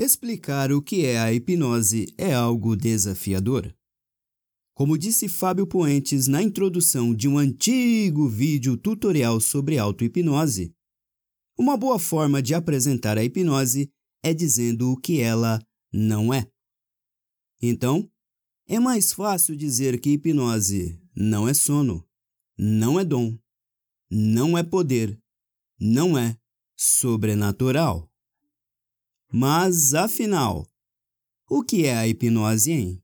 Explicar o que é a hipnose é algo desafiador. Como disse Fábio Poentes na introdução de um antigo vídeo tutorial sobre auto-hipnose, uma boa forma de apresentar a hipnose é dizendo o que ela não é. Então, é mais fácil dizer que hipnose não é sono, não é dom, não é poder, não é sobrenatural. Mas, afinal, o que é a hipnose, hein?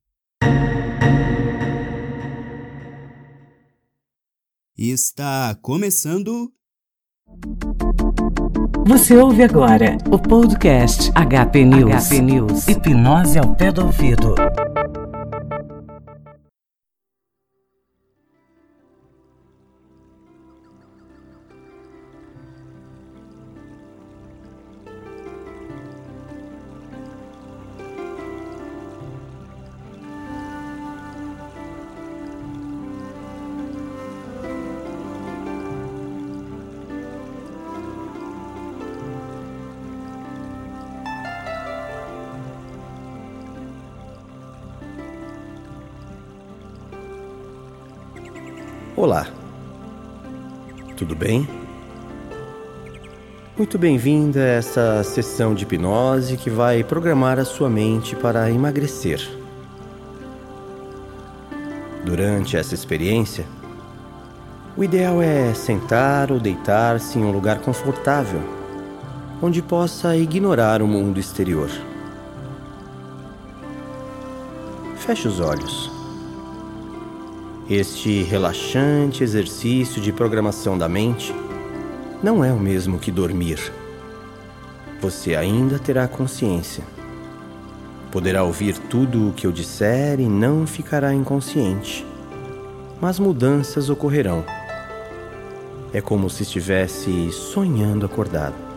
Está começando. Você ouve agora o podcast HP News. HP News. Hipnose ao pé do ouvido. Olá, tudo bem? Muito bem-vinda a essa sessão de hipnose que vai programar a sua mente para emagrecer. Durante essa experiência, o ideal é sentar ou deitar-se em um lugar confortável, onde possa ignorar o mundo exterior. Feche os olhos. Este relaxante exercício de programação da mente não é o mesmo que dormir. Você ainda terá consciência. Poderá ouvir tudo o que eu disser e não ficará inconsciente. Mas mudanças ocorrerão. É como se estivesse sonhando acordado.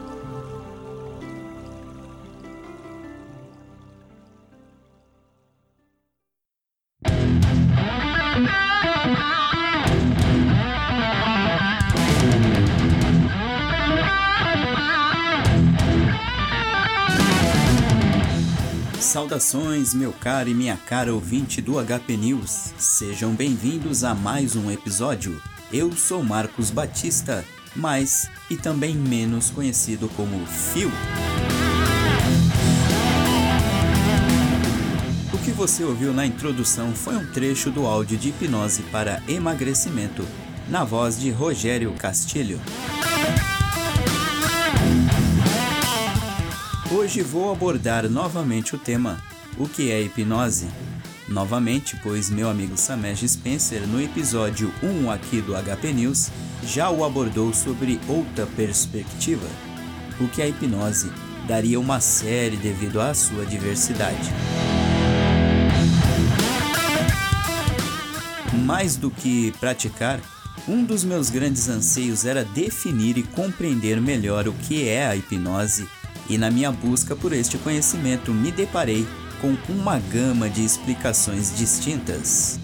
Saudações, meu caro e minha cara ouvinte do HP News. Sejam bem-vindos a mais um episódio. Eu sou Marcos Batista, mais e também menos conhecido como Phil. O que você ouviu na introdução foi um trecho do áudio de hipnose para emagrecimento, na voz de Rogério Castilho. Hoje vou abordar novamente o tema O que é hipnose? Novamente, pois meu amigo Samesh Spencer, no episódio 1 aqui do HP News, já o abordou sobre outra perspectiva. O que é hipnose? Daria uma série devido à sua diversidade. Mais do que praticar, um dos meus grandes anseios era definir e compreender melhor o que é a hipnose e na minha busca por este conhecimento me deparei com uma gama de explicações distintas.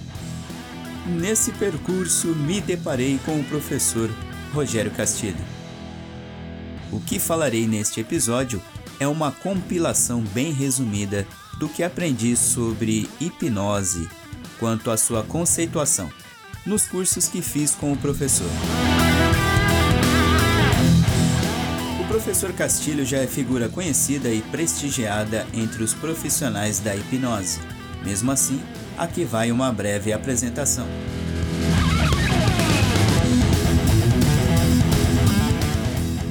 Nesse percurso me deparei com o professor Rogério Castilho. O que falarei neste episódio é uma compilação bem resumida do que aprendi sobre hipnose quanto à sua conceituação nos cursos que fiz com o professor. Professor Castilho já é figura conhecida e prestigiada entre os profissionais da hipnose. Mesmo assim, aqui vai uma breve apresentação.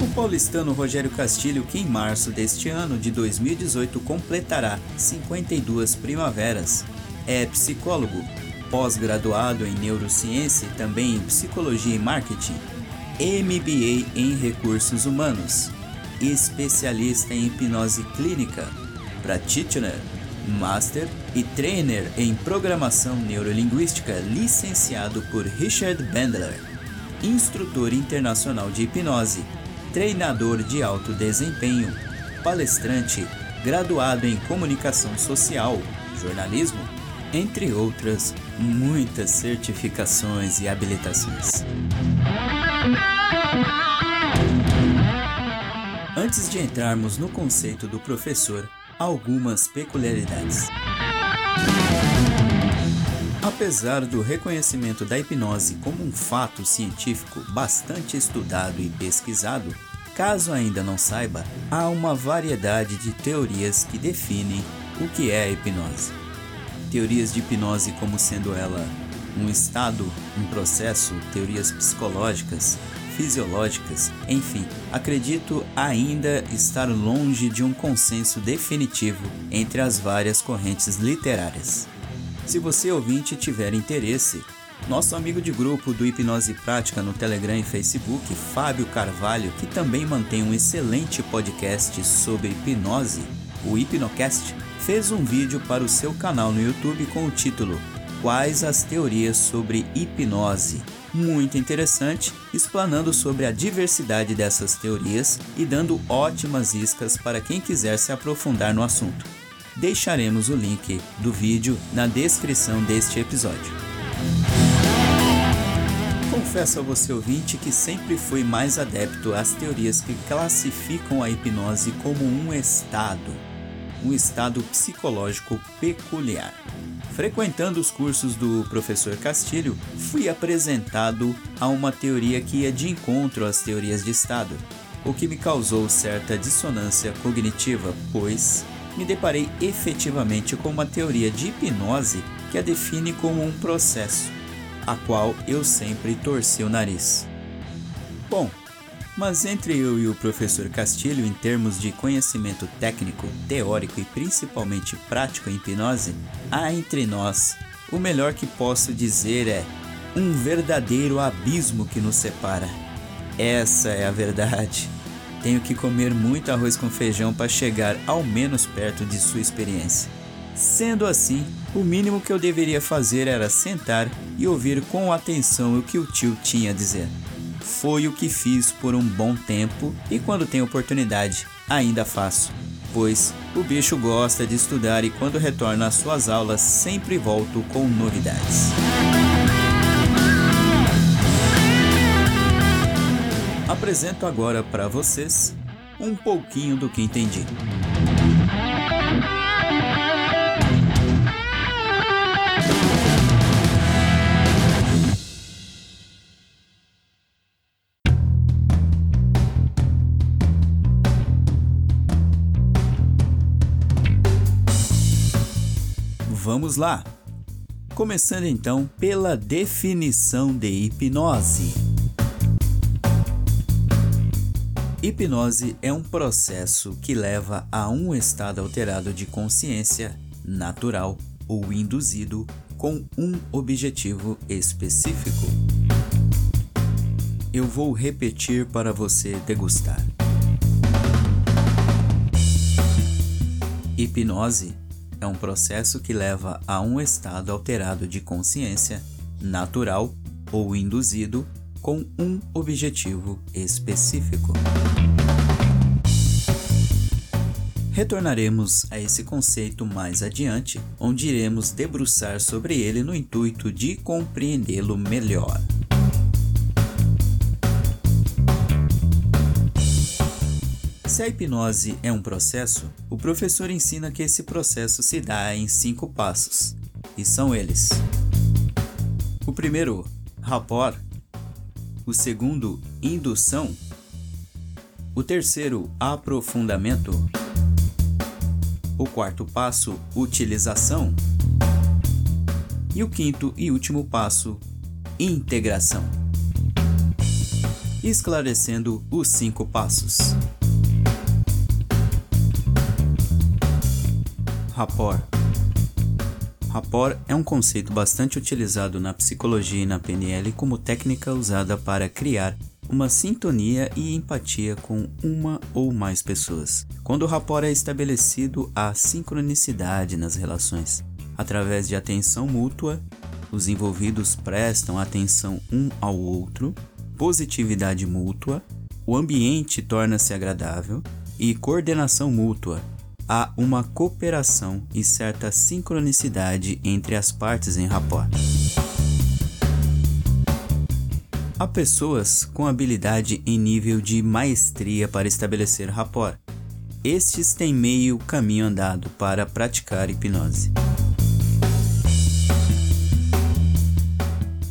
O paulistano Rogério Castilho, que em março deste ano de 2018 completará 52 primaveras, é psicólogo, pós-graduado em neurociência e também em psicologia e marketing, MBA em recursos humanos, especialista em hipnose clínica, practitioner, master e trainer em programação neurolinguística, licenciado por Richard Bandler, instrutor internacional de hipnose, treinador de alto desempenho, palestrante, graduado em comunicação social, jornalismo, entre outras muitas certificações e habilitações. Antes de entrarmos no conceito do professor, algumas peculiaridades. Apesar do reconhecimento da hipnose como um fato científico bastante estudado e pesquisado, caso ainda não saiba, há uma variedade de teorias que definem o que é a hipnose. Teorias de hipnose como sendo ela um estado, um processo, teorias psicológicas, fisiológicas, enfim, acredito ainda estar longe de um consenso definitivo entre as várias correntes literárias. Se você ouvinte tiver interesse, nosso amigo de grupo do Hipnose Prática no Telegram e Facebook, Fábio Carvalho, que também mantém um excelente podcast sobre hipnose, o Hipnocast, fez um vídeo para o seu canal no YouTube com o título Quais as teorias sobre hipnose? Muito interessante, explanando sobre a diversidade dessas teorias e dando ótimas iscas para quem quiser se aprofundar no assunto. Deixaremos o link do vídeo na descrição deste episódio. Confesso a você ouvinte que sempre fui mais adepto às teorias que classificam a hipnose como um estado, um estado psicológico peculiar. Frequentando os cursos do professor Castilho, fui apresentado a uma teoria que ia de encontro às teorias de estado, o que me causou certa dissonância cognitiva, pois me deparei efetivamente com uma teoria de hipnose que a define como um processo, a qual eu sempre torci o nariz. Bom, mas entre eu e o professor Castilho, em termos de conhecimento técnico, teórico e principalmente prático em hipnose, há entre nós, o melhor que posso dizer é um verdadeiro abismo que nos separa. Essa é a verdade. Tenho que comer muito arroz com feijão para chegar ao menos perto de sua experiência. Sendo assim, o mínimo que eu deveria fazer era sentar e ouvir com atenção o que o tio tinha a dizer. Foi o que fiz por um bom tempo e quando tenho oportunidade, ainda faço. Pois o bicho gosta de estudar e quando retorno às suas aulas sempre volto com novidades. Apresento agora para vocês um pouquinho do que entendi. Vamos lá! Começando então pela definição de hipnose. Hipnose é um processo que leva a um estado alterado de consciência, natural ou induzido, com um objetivo específico. Eu vou repetir para você degustar. Hipnose é um processo que leva a um estado alterado de consciência, natural ou induzido, com um objetivo específico. Retornaremos a esse conceito mais adiante, onde iremos debruçar sobre ele no intuito de compreendê-lo melhor. Se a hipnose é um processo, o professor ensina que esse processo se dá em cinco passos, e são eles: o primeiro, rapport, o segundo, indução, o terceiro, aprofundamento, o quarto passo, utilização, e o quinto e último passo, integração. Esclarecendo os cinco passos. Rapport. Rapport é um conceito bastante utilizado na psicologia e na PNL como técnica usada para criar uma sintonia e empatia com uma ou mais pessoas. Quando o rapport é estabelecido, há sincronicidade nas relações. Através de atenção mútua, os envolvidos prestam atenção um ao outro, positividade mútua, o ambiente torna-se agradável e coordenação mútua, há uma cooperação e certa sincronicidade entre as partes em rapport. Há pessoas com habilidade em nível de maestria para estabelecer rapport. estes têm meio caminho andado para praticar hipnose.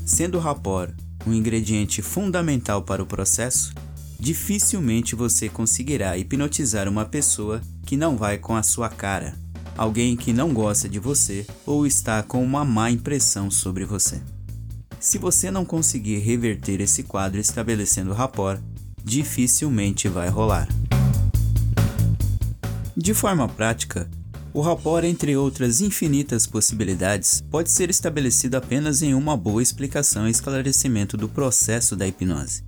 Sendo o rapor um ingrediente fundamental para o processo, dificilmente você conseguirá hipnotizar uma pessoa que não vai com a sua cara, alguém que não gosta de você ou está com uma má impressão sobre você. Se você não conseguir reverter esse quadro estabelecendo rapport, dificilmente vai rolar. De forma prática, o rapport, entre outras infinitas possibilidades, pode ser estabelecido apenas em uma boa explicação e esclarecimento do processo da hipnose,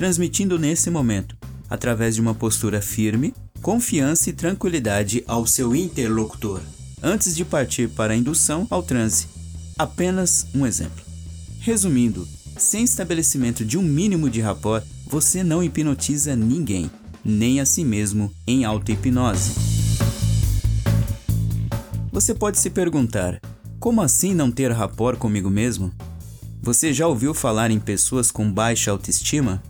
transmitindo nesse momento, através de uma postura firme, confiança e tranquilidade ao seu interlocutor, antes de partir para a indução ao transe. Apenas um exemplo. Resumindo, sem estabelecimento de um mínimo de rapport, você não hipnotiza ninguém, nem a si mesmo em auto-hipnose. Você pode se perguntar: como assim não ter rapport comigo mesmo? Você já ouviu falar em pessoas com baixa autoestima?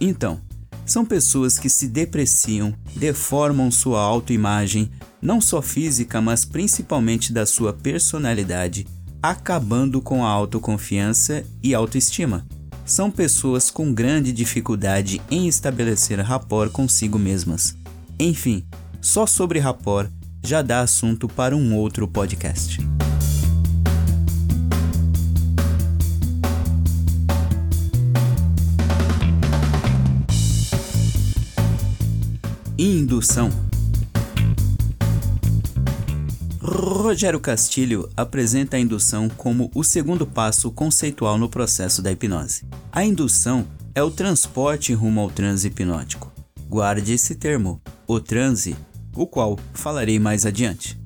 Então, são pessoas que se depreciam, deformam sua autoimagem, não só física, mas principalmente da sua personalidade, acabando com a autoconfiança e autoestima. São pessoas com grande dificuldade em estabelecer rapport consigo mesmas. Enfim, só sobre rapport já dá assunto para um outro podcast. Indução Rogério Castilho apresenta a indução como o segundo passo conceitual no processo da hipnose. A indução é o transporte rumo ao transe hipnótico. Guarde esse termo. O transe o qual falarei mais adiante.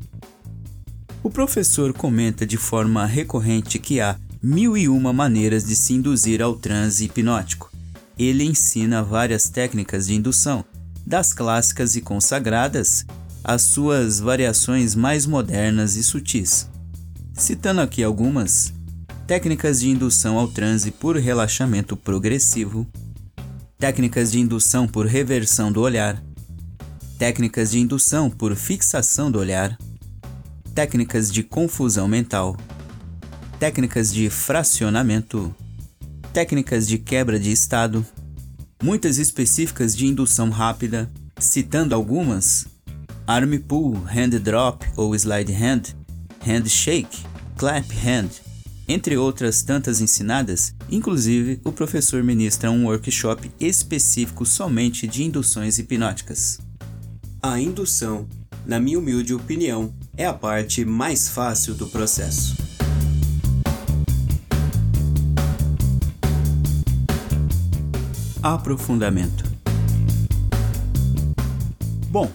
O professor comenta de forma recorrente que há mil e uma maneiras de se induzir ao transe hipnótico. Ele ensina várias técnicas de indução, das clássicas e consagradas às suas variações mais modernas e sutis. Citando aqui algumas: técnicas de indução ao transe por relaxamento progressivo, técnicas de indução por reversão do olhar, técnicas de indução por fixação do olhar, técnicas de confusão mental, técnicas de fracionamento, técnicas de quebra de estado, muitas específicas de indução rápida, citando algumas: arm pull, hand drop ou slide hand, hand shake, clap hand, entre outras tantas ensinadas, inclusive o professor ministra um workshop específico somente de induções hipnóticas. A indução, na minha humilde opinião, é a parte mais fácil do processo. Aprofundamento. Bom,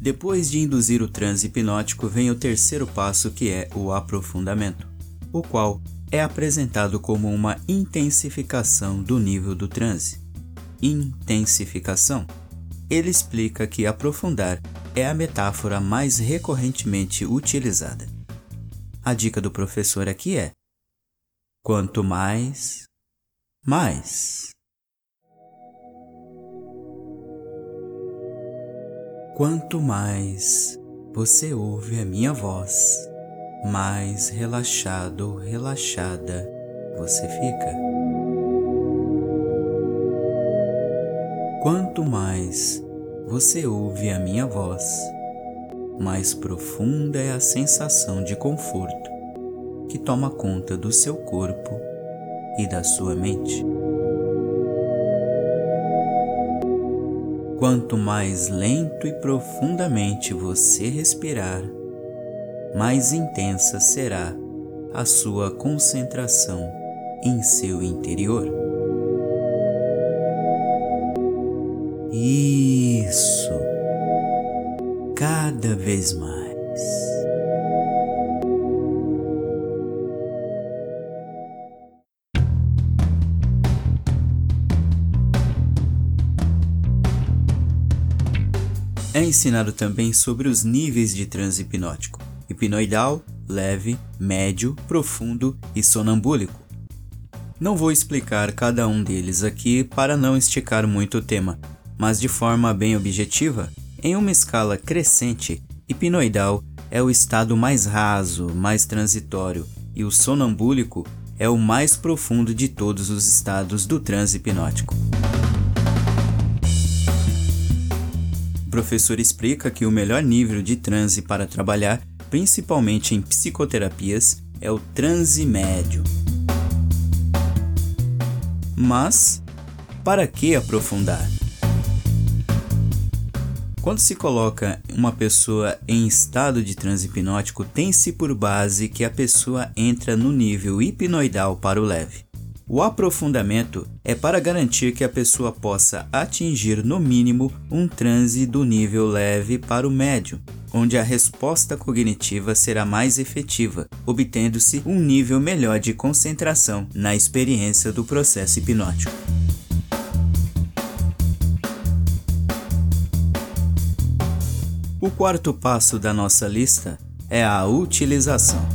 depois de induzir o transe hipnótico, vem o terceiro passo que é o aprofundamento, o qual é apresentado como uma intensificação do nível do transe. Intensificação ele explica que aprofundar é a metáfora mais recorrentemente utilizada. A dica do professor aqui é: quanto mais, mais. Quanto mais você ouve a minha voz, mais relaxado relaxada você fica. Quanto mais você ouve a minha voz, mais profunda é a sensação de conforto que toma conta do seu corpo e da sua mente. Quanto mais lento e profundamente você respirar, mais intensa será a sua concentração em seu interior. Isso. Cada vez mais. Ensinado também sobre os níveis de transe hipnótico: hipnoidal, leve, médio, profundo e sonambúlico. Não vou explicar cada um deles aqui para não esticar muito o tema, mas de forma bem objetiva, Em uma escala crescente, hipnoidal é o estado mais raso, mais transitório, e o sonambúlico é o mais profundo de todos os estados do transe hipnótico. Professor explica que o melhor nível de transe para trabalhar, principalmente em psicoterapias, é o transe médio. Mas, para que aprofundar? Quando se coloca uma pessoa em estado de transe hipnótico, tem-se por base que a pessoa entra no nível hipnoidal para o leve. O aprofundamento é para garantir que a pessoa possa atingir no mínimo um transe do nível leve para o médio, onde a resposta cognitiva será mais efetiva, obtendo-se um nível melhor de concentração na experiência do processo hipnótico. O quarto passo da nossa lista é a utilização.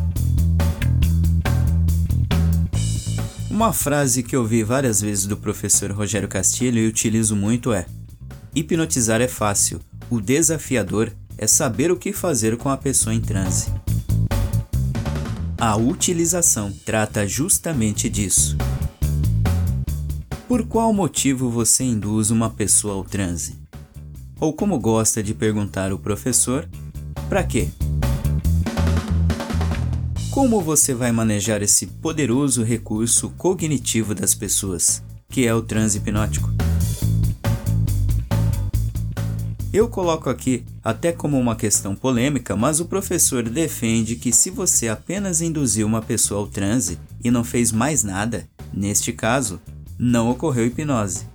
Uma frase que eu vi várias vezes do professor Rogério Castilho e utilizo muito é: Hipnotizar é fácil, o desafiador é saber o que fazer com a pessoa em transe. A utilização trata justamente disso. Por qual motivo você induz uma pessoa ao transe? ou como gosta de perguntar o professor, para quê? Como você vai manejar esse poderoso recurso cognitivo das pessoas, que é o transe hipnótico? Eu coloco aqui até como uma questão polêmica, mas o professor defende que se você apenas induziu uma pessoa ao transe e não fez mais nada, neste caso, não ocorreu hipnose.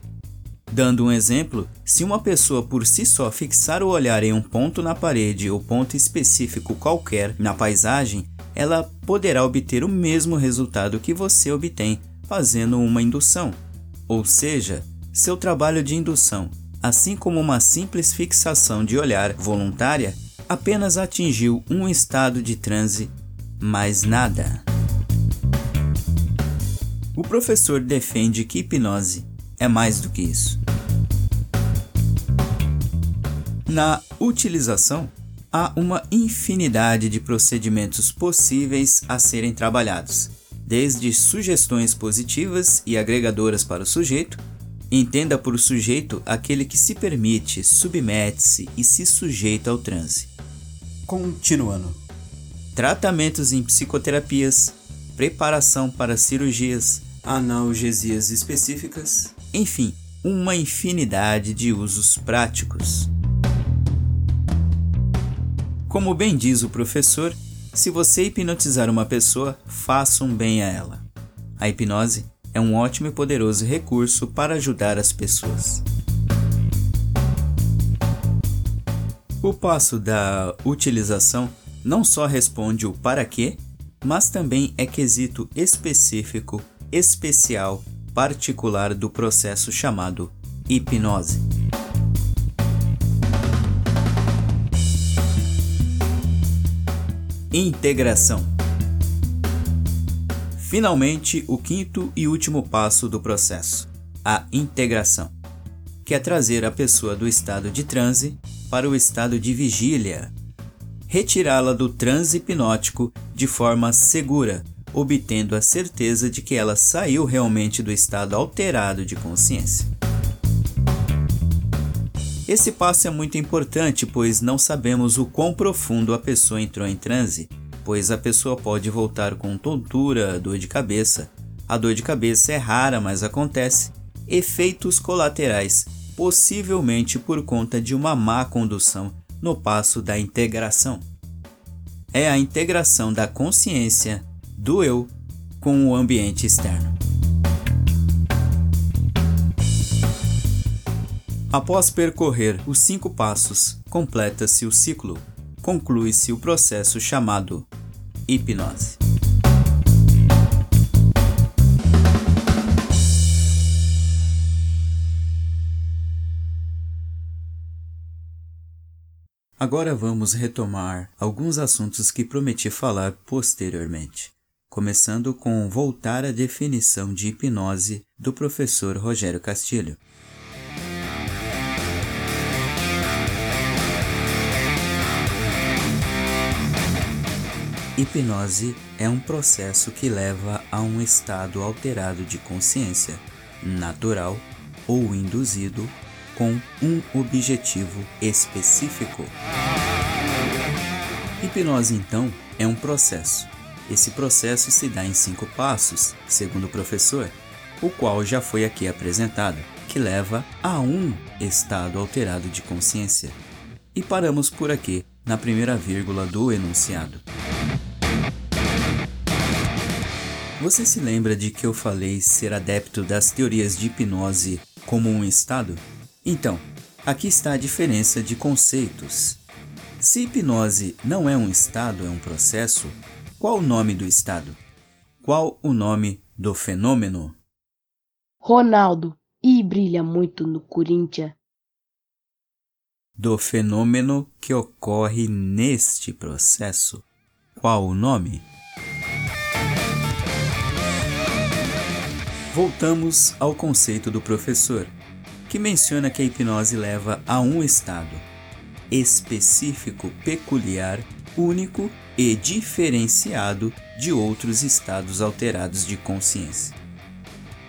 Dando um exemplo, se uma pessoa por si só fixar o olhar em um ponto na parede ou ponto específico qualquer na paisagem, ela poderá obter o mesmo resultado que você obtém fazendo uma indução. Ou seja, seu trabalho de indução, assim como uma simples fixação de olhar voluntária, apenas atingiu um estado de transe, mais nada. O professor defende que hipnose é mais do que isso. Na utilização, há uma infinidade de procedimentos possíveis a serem trabalhados, desde sugestões positivas e agregadoras para o sujeito, entenda por sujeito aquele que se permite, submete-se e se sujeita ao transe. Continuando. Tratamentos em psicoterapias, preparação para cirurgias, analgesias específicas, enfim, uma infinidade de usos práticos. Como bem diz o professor, se você hipnotizar uma pessoa, faça um bem a ela. A hipnose é um ótimo e poderoso recurso para ajudar as pessoas. O passo da utilização não só responde o para quê, mas também é quesito específico, especial particular do processo chamado hipnose. Integração. Finalmente, o quinto e último passo do processo, a integração, que é trazer a pessoa do estado de transe para o estado de vigília, retirá-la do transe hipnótico de forma segura, obtendo a certeza de que ela saiu realmente do estado alterado de consciência. Esse passo é muito importante, pois não sabemos o quão profundo a pessoa entrou em transe, pois a pessoa pode voltar com tontura, dor de cabeça. A dor de cabeça é rara, mas acontece. Efeitos colaterais, possivelmente por conta de uma má condução no passo da integração. É a integração da consciência do eu com o ambiente externo. Após percorrer os cinco passos, completa-se o ciclo, conclui-se o processo chamado hipnose. Agora vamos retomar alguns assuntos que prometi falar posteriormente começando com voltar à definição de hipnose do professor Rogério Castilho. Hipnose é um processo que leva a um estado alterado de consciência, natural ou induzido, com um objetivo específico. Hipnose, então, é um processo. Esse processo se dá em cinco passos, segundo o professor, o qual já foi aqui apresentado, que leva a um estado alterado de consciência. E paramos por aqui, na primeira vírgula do enunciado. Você se lembra de que eu falei ser adepto das teorias de hipnose como um estado? Então, aqui está a diferença de conceitos. Se hipnose não é um estado, é um processo, qual o nome do estado? Qual o nome do fenômeno? Ronaldo, e brilha muito no Corinthians. Do fenômeno que ocorre neste processo, qual o nome? Voltamos ao conceito do professor, que menciona que a hipnose leva a um estado específico, peculiar, único e diferenciado de outros estados alterados de consciência.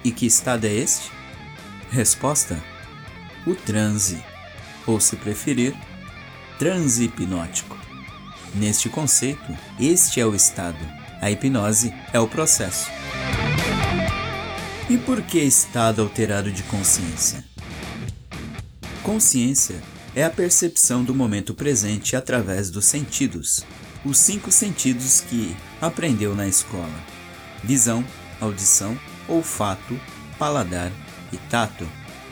E que estado é este? Resposta: o transe, ou se preferir, transe hipnótico. Neste conceito, este é o estado, a hipnose é o processo. E por que estado alterado de consciência? Consciência é a percepção do momento presente através dos sentidos, os cinco sentidos que aprendeu na escola: visão, audição, olfato, paladar e tato.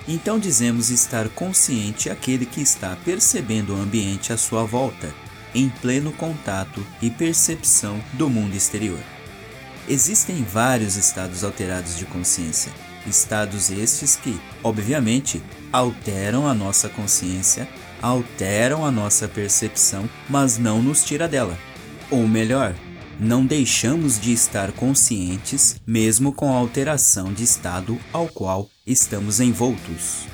Então dizemos estar consciente aquele que está percebendo o ambiente à sua volta, em pleno contato e percepção do mundo exterior. Existem vários estados alterados de consciência, estados estes que, obviamente, alteram a nossa consciência, alteram a nossa percepção, mas não nos tira dela. Ou melhor, não deixamos de estar conscientes mesmo com a alteração de estado ao qual estamos envoltos.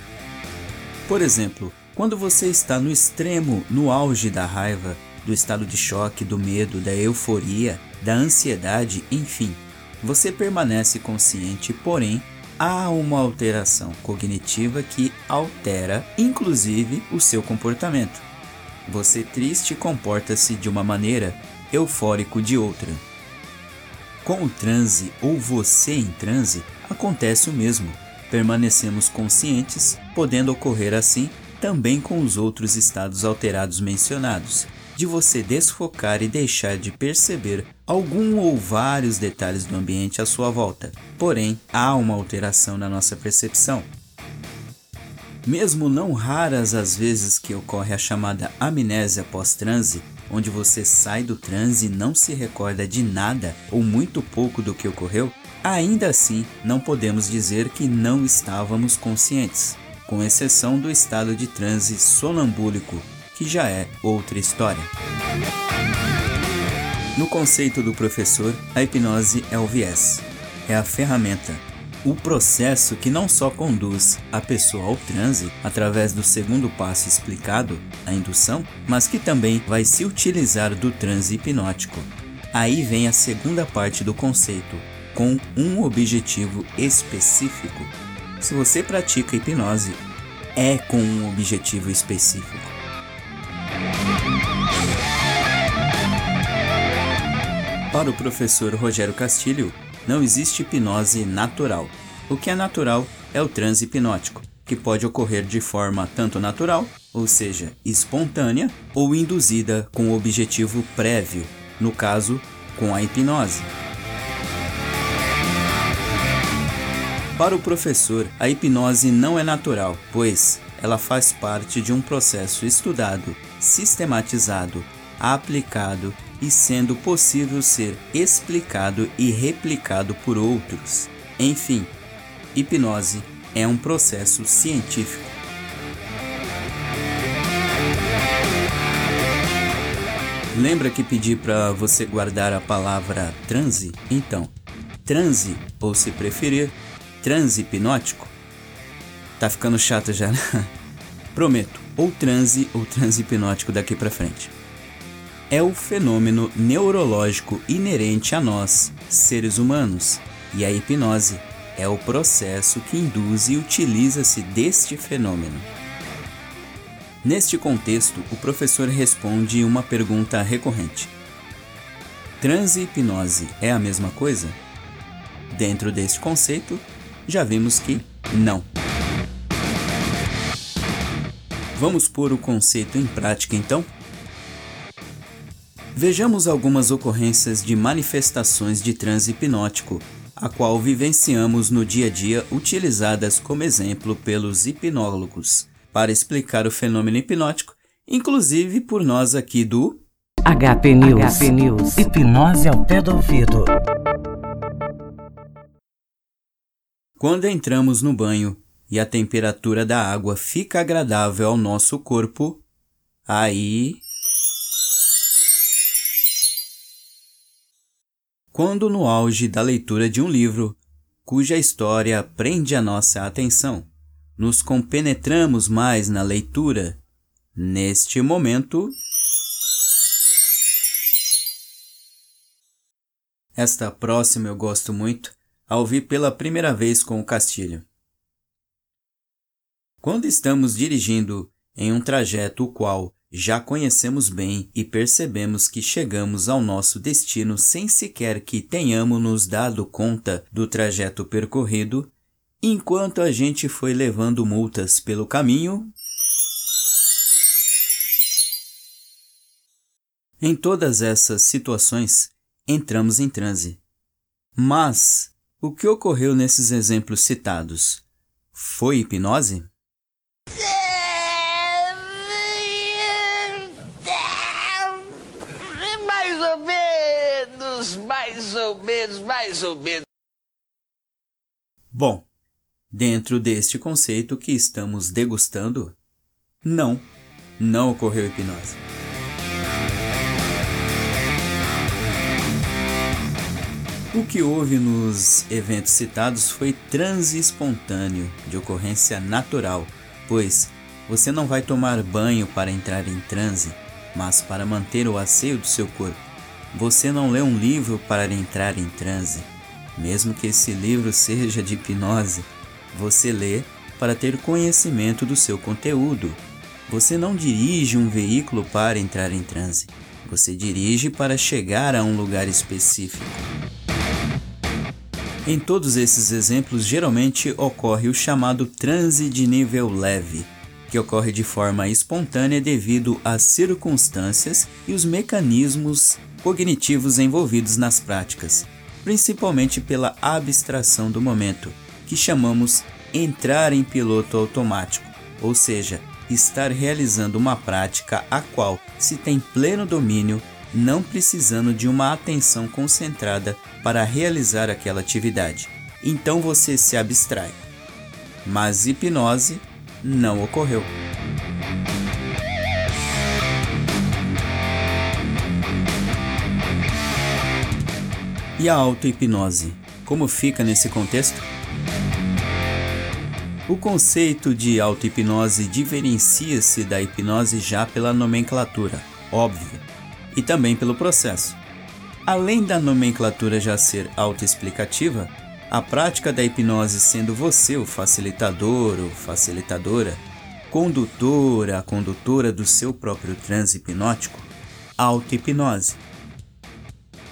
Por exemplo, quando você está no extremo, no auge da raiva, do estado de choque, do medo, da euforia, da ansiedade, enfim, você permanece consciente, porém há uma alteração cognitiva que altera, inclusive, o seu comportamento. Você triste comporta-se de uma maneira, eufórico de outra. Com o transe ou você em transe, acontece o mesmo. Permanecemos conscientes, podendo ocorrer assim também com os outros estados alterados mencionados, de você desfocar e deixar de perceber algum ou vários detalhes do ambiente à sua volta. Porém, há uma alteração na nossa percepção. Mesmo não raras as vezes que ocorre a chamada amnésia pós-transe, onde você sai do transe e não se recorda de nada ou muito pouco do que ocorreu, ainda assim não podemos dizer que não estávamos conscientes, com exceção do estado de transe sonambúlico, que já é outra história. No conceito do professor, a hipnose é o viés, é a ferramenta, o processo que não só conduz a pessoa ao transe através do segundo passo explicado, a indução, mas que também vai se utilizar do transe hipnótico. Aí vem a segunda parte do conceito, com um objetivo específico. Se você pratica hipnose, é com um objetivo específico. Para o professor Rogério Castilho, não existe hipnose natural. O que é natural é o transe hipnótico, que pode ocorrer de forma tanto natural, ou seja, espontânea, ou induzida com objetivo prévio, no caso, com a hipnose. Para o professor, a hipnose não é natural, pois ela faz parte de um processo estudado, sistematizado, aplicado e sendo possível ser explicado e replicado por outros. Enfim, hipnose é um processo científico. Lembra que pedi para você guardar a palavra transe? Então, transe, ou se preferir, transe hipnótico. Tá ficando chato já, né? Prometo, ou transe ou transe hipnótico daqui para frente. é o fenômeno neurológico inerente a nós, seres humanos, e a hipnose é o processo que induz e utiliza-se deste fenômeno. Neste contexto, o professor responde uma pergunta recorrente: Transe e hipnose é a mesma coisa? Dentro deste conceito, já vimos que não. Vamos pôr o conceito em prática então? Vejamos algumas ocorrências de manifestações de transe hipnótico, a qual vivenciamos no dia a dia utilizadas como exemplo pelos hipnólogos, para explicar o fenômeno hipnótico, inclusive por nós aqui do HP News. HP News. Hipnose ao pé do ouvido. Quando entramos no banho e a temperatura da água fica agradável ao nosso corpo, aí quando no auge da leitura de um livro, cuja história prende a nossa atenção, nos compenetramos mais na leitura. Neste momento, esta próxima eu gosto muito, a ouvir pela primeira vez com o Castilho. Quando estamos dirigindo em um trajeto o qual já conhecemos bem e percebemos que chegamos ao nosso destino sem sequer que tenhamos nos dado conta do trajeto percorrido, enquanto a gente foi levando multas pelo caminho. Em todas essas situações, entramos em transe. Mas o que ocorreu nesses exemplos citados? Foi hipnose? Ou menos, mais ou menos. Bom, dentro deste conceito que estamos degustando, não, não ocorreu hipnose. O que houve nos eventos citados foi transe espontâneo, de ocorrência natural, pois você não vai tomar banho para entrar em transe, mas para manter o asseio do seu corpo. Você não lê um livro para entrar em transe, mesmo que esse livro seja de hipnose. Você lê para ter conhecimento do seu conteúdo. Você não dirige um veículo para entrar em transe. Você dirige para chegar a um lugar específico. Em todos esses exemplos, geralmente ocorre o chamado transe de nível leve, que ocorre de forma espontânea devido às circunstâncias e os mecanismos cognitivos envolvidos nas práticas, principalmente pela abstração do momento, que chamamos entrar em piloto automático, ou seja, estar realizando uma prática a qual se tem pleno domínio, não precisando de uma atenção concentrada para realizar aquela atividade. Então você se abstrai. Mas hipnose não ocorreu. E a auto-hipnose? Como fica nesse contexto? O conceito de auto-hipnose diferencia-se da hipnose já pela nomenclatura, óbvio, e também pelo processo. Além da nomenclatura já ser autoexplicativa, a prática da hipnose sendo você o facilitador ou facilitadora, condutora, a condutora do seu próprio transe hipnótico, auto-hipnose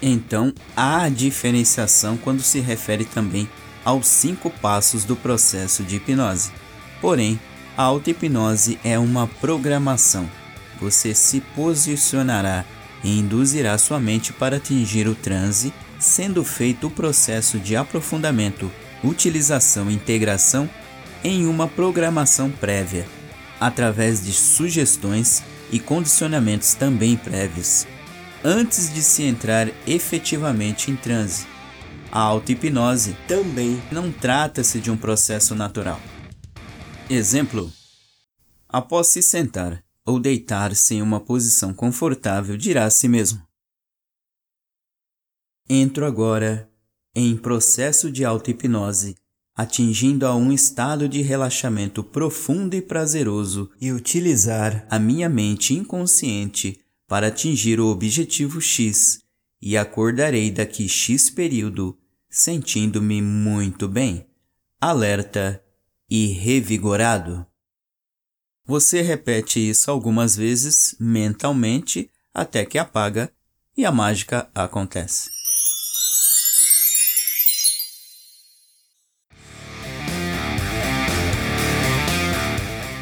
então, há diferenciação quando se refere também aos cinco passos do processo de hipnose. Porém, a auto-hipnose é uma programação. Você se posicionará e induzirá sua mente para atingir o transe, sendo feito o processo de aprofundamento, utilização e integração em uma programação prévia, através de sugestões e condicionamentos também prévios antes de se entrar efetivamente em transe. A auto-hipnose também não trata-se de um processo natural. Exemplo: após se sentar ou deitar-se em uma posição confortável, dirá a si mesmo: Entro agora em processo de auto-hipnose, atingindo a um estado de relaxamento profundo e prazeroso e utilizar a minha mente inconsciente para atingir o objetivo X e acordarei daqui X período sentindo-me muito bem, alerta e revigorado. Você repete isso algumas vezes mentalmente até que apaga e a mágica acontece.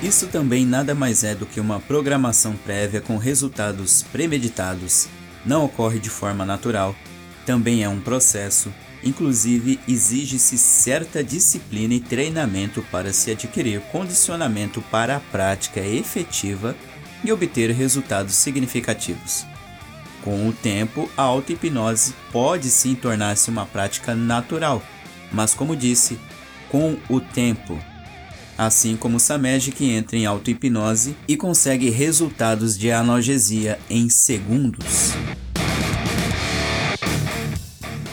Isso também nada mais é do que uma programação prévia com resultados premeditados. Não ocorre de forma natural, também é um processo, inclusive exige-se certa disciplina e treinamento para se adquirir condicionamento para a prática efetiva e obter resultados significativos. Com o tempo, a auto-hipnose pode sim tornar-se uma prática natural, mas como disse, com o tempo assim como o Samed que entra em auto-hipnose e consegue resultados de analgesia em segundos.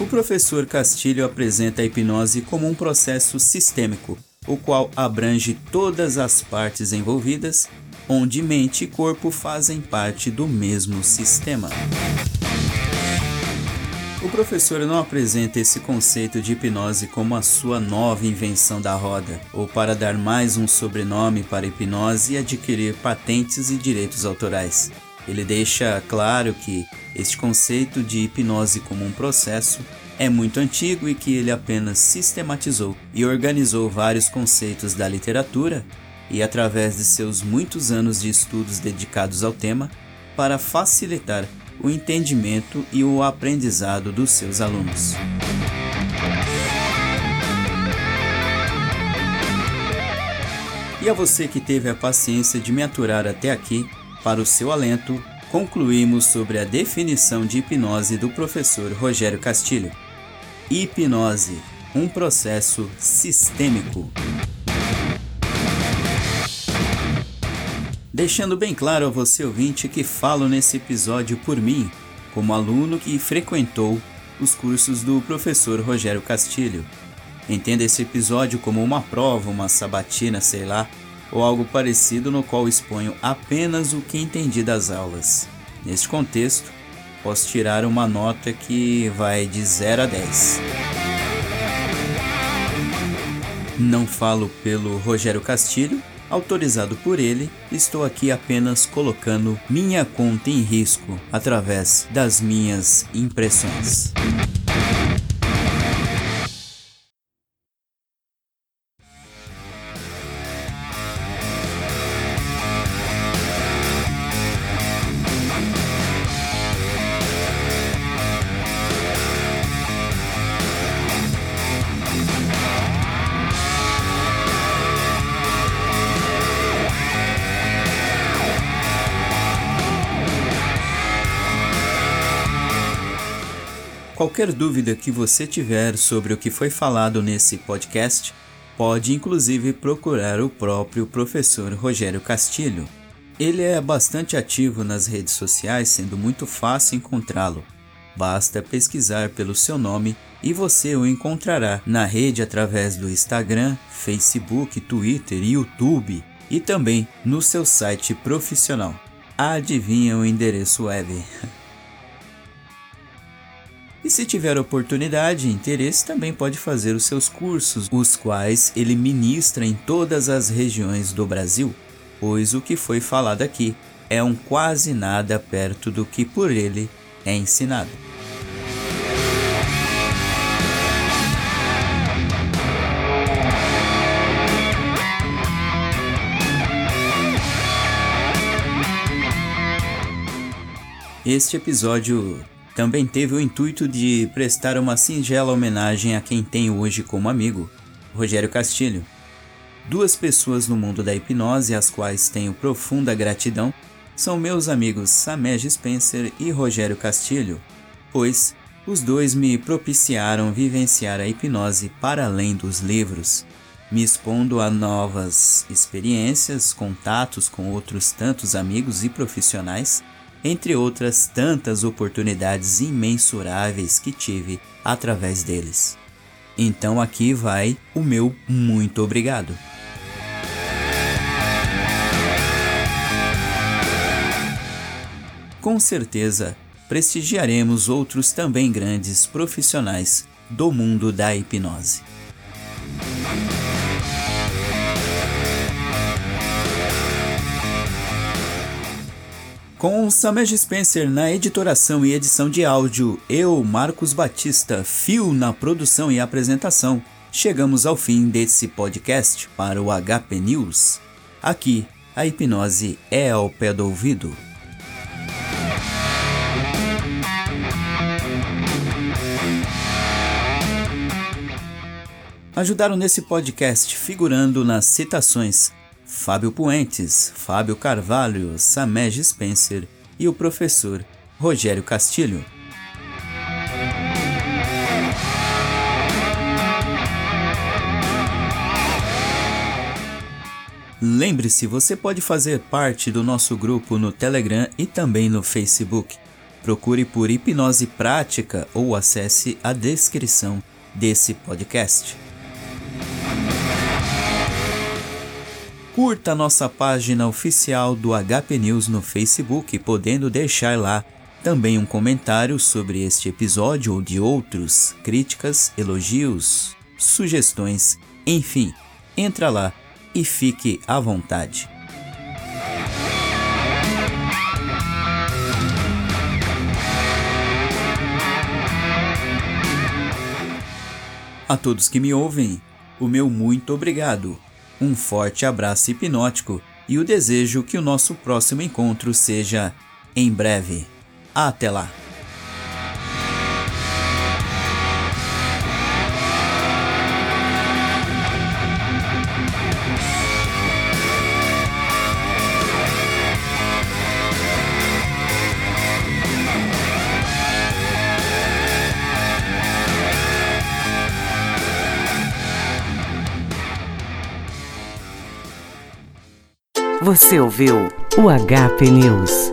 O professor Castilho apresenta a hipnose como um processo sistêmico, o qual abrange todas as partes envolvidas, onde mente e corpo fazem parte do mesmo sistema. O professor não apresenta esse conceito de hipnose como a sua nova invenção da roda, ou para dar mais um sobrenome para hipnose e adquirir patentes e direitos autorais. Ele deixa claro que este conceito de hipnose como um processo é muito antigo e que ele apenas sistematizou e organizou vários conceitos da literatura e, através de seus muitos anos de estudos dedicados ao tema, para facilitar o entendimento e o aprendizado dos seus alunos. E a você que teve a paciência de me aturar até aqui, para o seu alento, concluímos sobre a definição de hipnose do professor Rogério Castilho. Hipnose, um processo sistêmico. Deixando bem claro a você ouvinte que falo nesse episódio por mim, como aluno que frequentou os cursos do professor Rogério Castilho. Entenda esse episódio como uma prova, uma sabatina, sei lá, ou algo parecido no qual exponho apenas o que entendi das aulas. Neste contexto, posso tirar uma nota que vai de 0 a 10. Não falo pelo Rogério Castilho, autorizado por ele, estou aqui apenas colocando minha conta em risco através das minhas impressões. Qualquer dúvida que você tiver sobre o que foi falado nesse podcast, pode inclusive procurar o próprio professor Rogério Castilho. Ele é bastante ativo nas redes sociais, sendo muito fácil encontrá-lo. Basta pesquisar pelo seu nome e você o encontrará na rede através do Instagram, Facebook, Twitter, YouTube e também no seu site profissional. Adivinha o endereço web? E se tiver oportunidade e interesse, também pode fazer os seus cursos, os quais ele ministra em todas as regiões do Brasil, pois o que foi falado aqui é um quase nada perto do que por ele é ensinado. Este episódio também teve o intuito de prestar uma singela homenagem a quem tenho hoje como amigo, Rogério Castilho. Duas pessoas no mundo da hipnose às quais tenho profunda gratidão são meus amigos Samej Spencer e Rogério Castilho, pois os dois me propiciaram vivenciar a hipnose para além dos livros, me expondo a novas experiências, contatos com outros tantos amigos e profissionais entre outras tantas oportunidades imensuráveis que tive através deles. Então aqui vai o meu muito obrigado. com certeza prestigiaremos outros também grandes profissionais do mundo da hipnose. Com Samej Spencer na editoração e edição de áudio, eu, Marcos Batista, fio na produção e apresentação, chegamos ao fim desse podcast para o HP News. Aqui, a hipnose é ao pé do ouvido. Ajudaram nesse podcast figurando nas citações Fábio Puentes, Fábio Carvalho, Samej Spencer e o professor Rogério Castilho. Lembre-se, você pode fazer parte do nosso grupo no Telegram e também no Facebook. Procure por Hipnose Prática ou acesse a descrição desse podcast. Curta nossa página oficial do HP News no Facebook, podendo deixar lá também um comentário sobre este episódio ou de outros, críticas, elogios, sugestões, enfim, entra lá e fique à vontade. A todos que me ouvem, o meu muito obrigado um forte abraço hipnótico e o desejo que o nosso próximo encontro seja em breve. Até lá! Você ouviu o HP News.